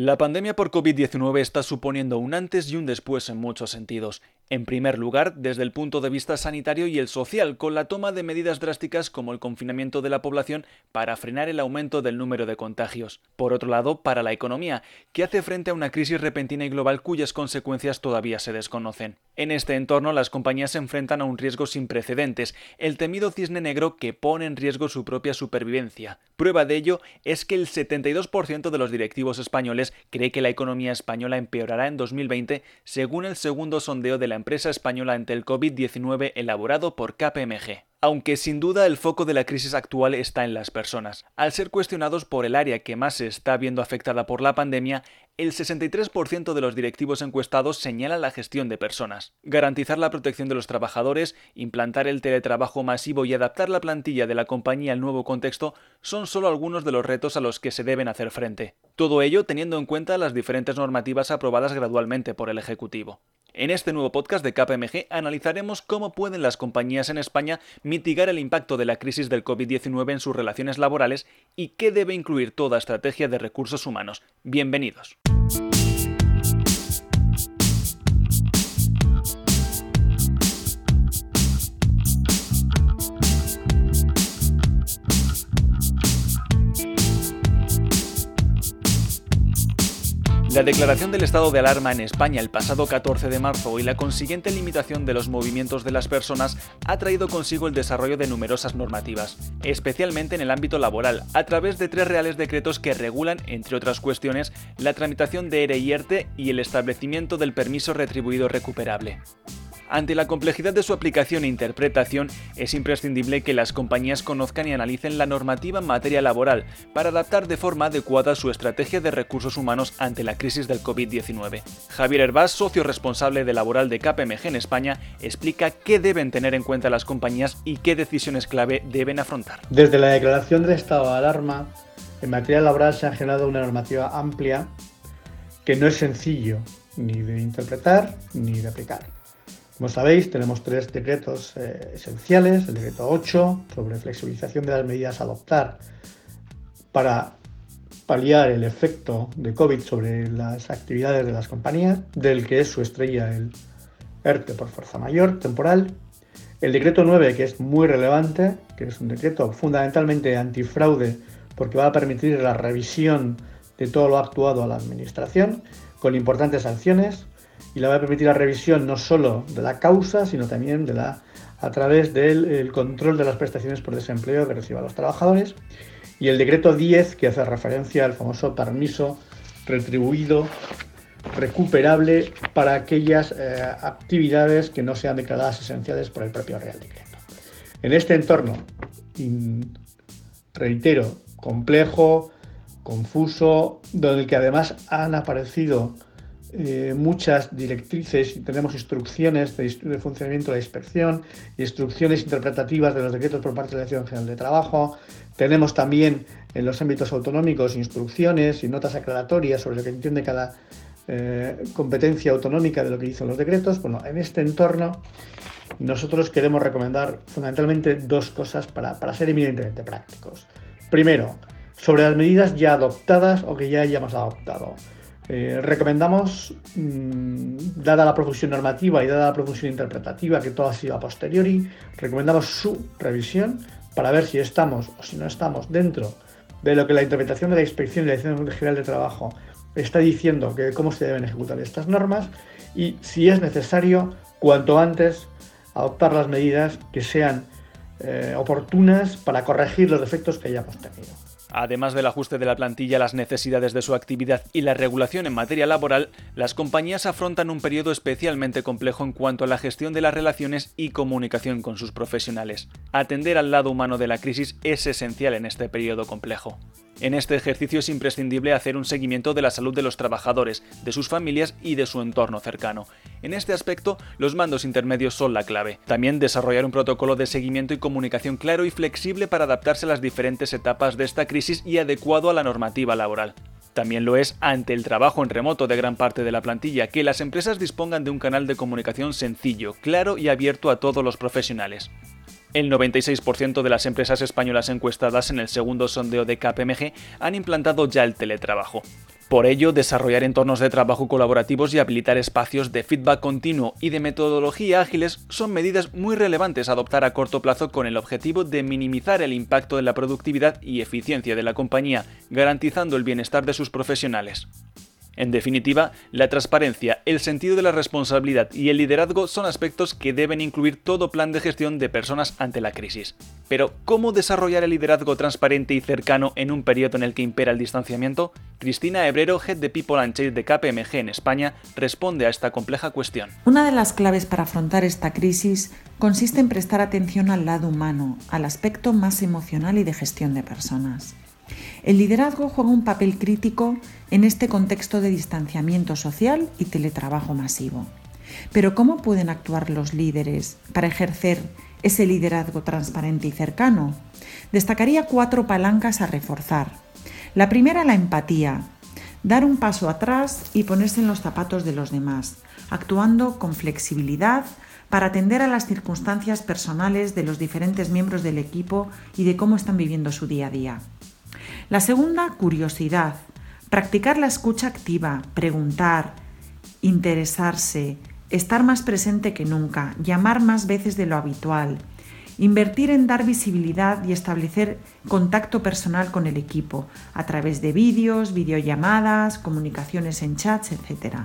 La pandemia por COVID-19 está suponiendo un antes y un después en muchos sentidos. En primer lugar, desde el punto de vista sanitario y el social, con la toma de medidas drásticas como el confinamiento de la población para frenar el aumento del número de contagios. Por otro lado, para la economía, que hace frente a una crisis repentina y global cuyas consecuencias todavía se desconocen. En este entorno, las compañías se enfrentan a un riesgo sin precedentes, el temido cisne negro que pone en riesgo su propia supervivencia. Prueba de ello es que el 72% de los directivos españoles cree que la economía española empeorará en 2020, según el segundo sondeo de la empresa española ante el COVID-19 elaborado por KPMG aunque sin duda el foco de la crisis actual está en las personas. Al ser cuestionados por el área que más se está viendo afectada por la pandemia, el 63% de los directivos encuestados señala la gestión de personas. Garantizar la protección de los trabajadores, implantar el teletrabajo masivo y adaptar la plantilla de la compañía al nuevo contexto son solo algunos de los retos a los que se deben hacer frente. Todo ello teniendo en cuenta las diferentes normativas aprobadas gradualmente por el Ejecutivo. En este nuevo podcast de KPMG analizaremos cómo pueden las compañías en España mitigar el impacto de la crisis del COVID-19 en sus relaciones laborales y qué debe incluir toda estrategia de recursos humanos. Bienvenidos. La declaración del estado de alarma en España el pasado 14 de marzo y la consiguiente limitación de los movimientos de las personas ha traído consigo el desarrollo de numerosas normativas, especialmente en el ámbito laboral, a través de tres reales decretos que regulan, entre otras cuestiones, la tramitación de ERE y ERTE y el establecimiento del permiso retribuido recuperable. Ante la complejidad de su aplicación e interpretación, es imprescindible que las compañías conozcan y analicen la normativa en materia laboral para adaptar de forma adecuada su estrategia de recursos humanos ante la crisis del COVID-19. Javier Herbás, socio responsable de laboral de KPMG en España, explica qué deben tener en cuenta las compañías y qué decisiones clave deben afrontar. Desde la declaración del estado de alarma, en materia laboral se ha generado una normativa amplia que no es sencillo ni de interpretar ni de aplicar. Como sabéis, tenemos tres decretos eh, esenciales. El decreto 8 sobre flexibilización de las medidas a adoptar para paliar el efecto de COVID sobre las actividades de las compañías, del que es su estrella el ERTE por fuerza mayor temporal. El decreto 9, que es muy relevante, que es un decreto fundamentalmente antifraude porque va a permitir la revisión de todo lo actuado a la Administración, con importantes sanciones y le va a permitir la revisión no solo de la causa, sino también de la, a través del control de las prestaciones por desempleo que reciban los trabajadores. Y el decreto 10, que hace referencia al famoso permiso retribuido recuperable para aquellas eh, actividades que no sean declaradas esenciales por el propio Real Decreto. En este entorno, reitero, complejo, confuso, donde que además han aparecido eh, muchas directrices tenemos instrucciones de, funcionamiento de la inspección, instrucciones interpretativas de los decretos por parte de la Dirección General de Trabajo. Tenemos también en los ámbitos autonómicos instrucciones y notas aclaratorias sobre lo que entiende cada eh, competencia autonómica de lo que dicen los decretos. Bueno, en este entorno nosotros queremos recomendar fundamentalmente dos cosas para, para ser eminentemente prácticos. Primero, sobre las medidas ya adoptadas o que ya hayamos adoptado. Eh, recomendamos, mm, dada la profusión normativa y dada la profusión interpretativa, que todo ha sido a posteriori, recomendamos su revisión para ver si estamos o si no estamos dentro de lo que la interpretación de la inspección y la Dirección General de Trabajo está diciendo que cómo se deben ejecutar estas normas y si es necesario, cuanto antes, adoptar las medidas que sean eh, oportunas para corregir los defectos que hayamos tenido. Además del ajuste de la plantilla a las necesidades de su actividad y la regulación en materia laboral, las compañías afrontan un periodo especialmente complejo en cuanto a la gestión de las relaciones y comunicación con sus profesionales. Atender al lado humano de la crisis es esencial en este periodo complejo. En este ejercicio es imprescindible hacer un seguimiento de la salud de los trabajadores, de sus familias y de su entorno cercano. En este aspecto, los mandos intermedios son la clave. También desarrollar un protocolo de seguimiento y comunicación claro y flexible para adaptarse a las diferentes etapas de esta crisis y adecuado a la normativa laboral. También lo es ante el trabajo en remoto de gran parte de la plantilla, que las empresas dispongan de un canal de comunicación sencillo, claro y abierto a todos los profesionales. El 96% de las empresas españolas encuestadas en el segundo sondeo de KPMG han implantado ya el teletrabajo. Por ello, desarrollar entornos de trabajo colaborativos y habilitar espacios de feedback continuo y de metodología ágiles son medidas muy relevantes a adoptar a corto plazo con el objetivo de minimizar el impacto de la productividad y eficiencia de la compañía, garantizando el bienestar de sus profesionales. En definitiva, la transparencia, el sentido de la responsabilidad y el liderazgo son aspectos que deben incluir todo plan de gestión de personas ante la crisis. Pero, ¿cómo desarrollar el liderazgo transparente y cercano en un periodo en el que impera el distanciamiento? Cristina Hebrero, Head de People and Change de KPMG en España, responde a esta compleja cuestión. Una de las claves para afrontar esta crisis consiste en prestar atención al lado humano, al aspecto más emocional y de gestión de personas. El liderazgo juega un papel crítico en este contexto de distanciamiento social y teletrabajo masivo. Pero ¿cómo pueden actuar los líderes para ejercer ese liderazgo transparente y cercano? Destacaría cuatro palancas a reforzar. La primera, la empatía. Dar un paso atrás y ponerse en los zapatos de los demás, actuando con flexibilidad para atender a las circunstancias personales de los diferentes miembros del equipo y de cómo están viviendo su día a día. La segunda, curiosidad. Practicar la escucha activa, preguntar, interesarse, estar más presente que nunca, llamar más veces de lo habitual, invertir en dar visibilidad y establecer contacto personal con el equipo a través de vídeos, videollamadas, comunicaciones en chats, etc.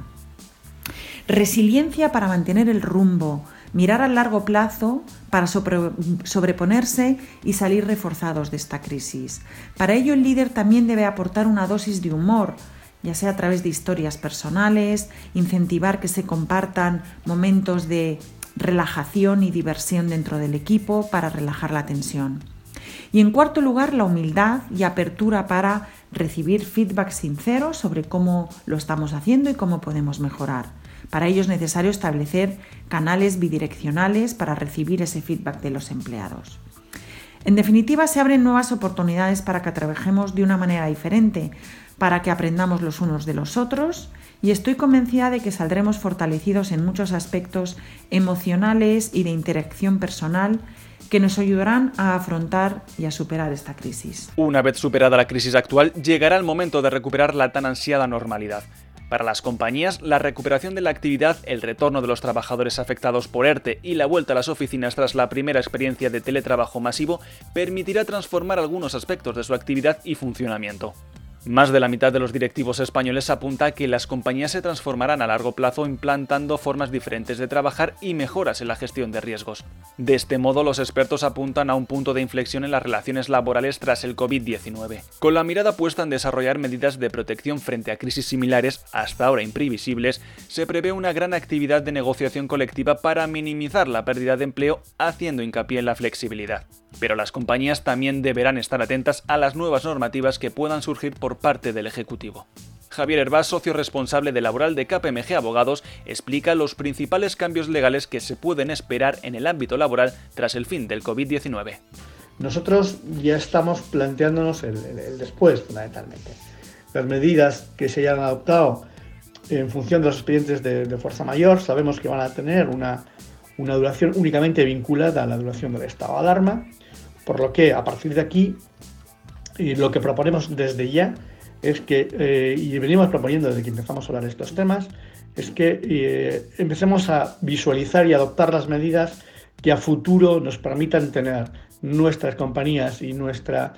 Resiliencia para mantener el rumbo, mirar a largo plazo para sobreponerse y salir reforzados de esta crisis. Para ello el líder también debe aportar una dosis de humor, ya sea a través de historias personales, incentivar que se compartan momentos de relajación y diversión dentro del equipo para relajar la tensión. Y en cuarto lugar, la humildad y apertura para recibir feedback sincero sobre cómo lo estamos haciendo y cómo podemos mejorar. Para ello es necesario establecer canales bidireccionales para recibir ese feedback de los empleados. En definitiva, se abren nuevas oportunidades para que trabajemos de una manera diferente, para que aprendamos los unos de los otros y estoy convencida de que saldremos fortalecidos en muchos aspectos emocionales y de interacción personal que nos ayudarán a afrontar y a superar esta crisis. Una vez superada la crisis actual, llegará el momento de recuperar la tan ansiada normalidad. Para las compañías, la recuperación de la actividad, el retorno de los trabajadores afectados por ERTE y la vuelta a las oficinas tras la primera experiencia de teletrabajo masivo permitirá transformar algunos aspectos de su actividad y funcionamiento. Más de la mitad de los directivos españoles apunta que las compañías se transformarán a largo plazo implantando formas diferentes de trabajar y mejoras en la gestión de riesgos. De este modo, los expertos apuntan a un punto de inflexión en las relaciones laborales tras el COVID-19, con la mirada puesta en desarrollar medidas de protección frente a crisis similares, hasta ahora imprevisibles, se prevé una gran actividad de negociación colectiva para minimizar la pérdida de empleo, haciendo hincapié en la flexibilidad. Pero las compañías también deberán estar atentas a las nuevas normativas que puedan surgir por parte del Ejecutivo. Javier Herbás, socio responsable de laboral de KPMG Abogados, explica los principales cambios legales que se pueden esperar en el ámbito laboral tras el fin del COVID-19. Nosotros ya estamos planteándonos el, después, fundamentalmente. Las medidas que se hayan adoptado en función de los expedientes de, fuerza mayor, sabemos que van a tener una, una duración únicamente vinculada a la duración del estado de alarma por lo que a partir de aquí, lo que proponemos desde ya es que, eh, y venimos proponiendo desde que empezamos a hablar de estos temas, es que eh, empecemos a visualizar y adoptar las medidas que a futuro nos permitan tener nuestras compañías y nuestra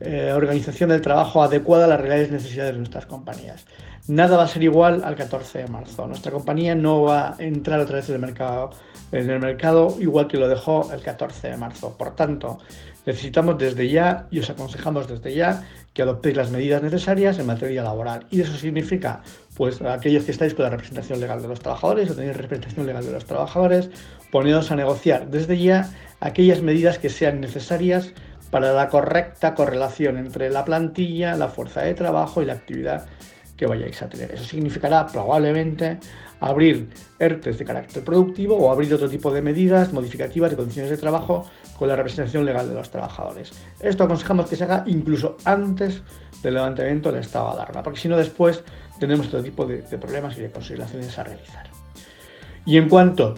eh, organización del trabajo adecuada a las reales necesidades de nuestras compañías. Nada va a ser igual al 14 de marzo. Nuestra compañía no va a entrar otra vez en el mercado, en el mercado igual que lo dejó el 14 de marzo. Por tanto, Necesitamos desde ya y os aconsejamos desde ya que adoptéis las medidas necesarias en materia laboral. Y eso significa, pues, aquellos que estáis con la representación legal de los trabajadores o tenéis representación legal de los trabajadores, ponedos a negociar desde ya aquellas medidas que sean necesarias para la correcta correlación entre la plantilla, la fuerza de trabajo y la actividad que vayáis a tener. Eso significará probablemente abrir ERTES de carácter productivo o abrir otro tipo de medidas modificativas de condiciones de trabajo con la representación legal de los trabajadores. Esto aconsejamos que se haga incluso antes del levantamiento del estado de alarma, porque si no después tenemos otro tipo de, problemas y de consideraciones a realizar. Y en cuanto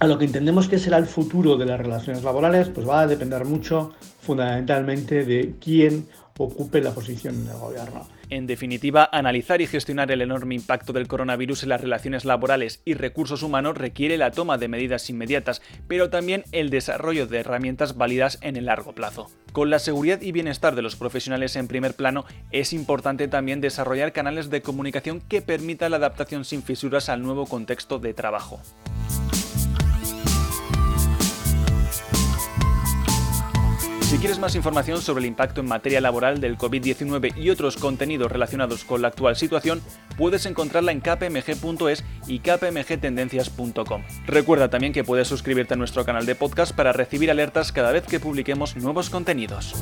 a lo que entendemos que será el futuro de las relaciones laborales, pues va a depender mucho fundamentalmente de quién ocupe la posición en el gobierno. En definitiva, analizar y gestionar el enorme impacto del coronavirus en las relaciones laborales y recursos humanos requiere la toma de medidas inmediatas, pero también el desarrollo de herramientas válidas en el largo plazo. Con la seguridad y bienestar de los profesionales en primer plano, es importante también desarrollar canales de comunicación que permitan la adaptación sin fisuras al nuevo contexto de trabajo. Si quieres más información sobre el impacto en materia laboral del COVID-19 y otros contenidos relacionados con la actual situación, puedes encontrarla en kpmg.es y kpmgtendencias.com. Recuerda también que puedes suscribirte a nuestro canal de podcast para recibir alertas cada vez que publiquemos nuevos contenidos.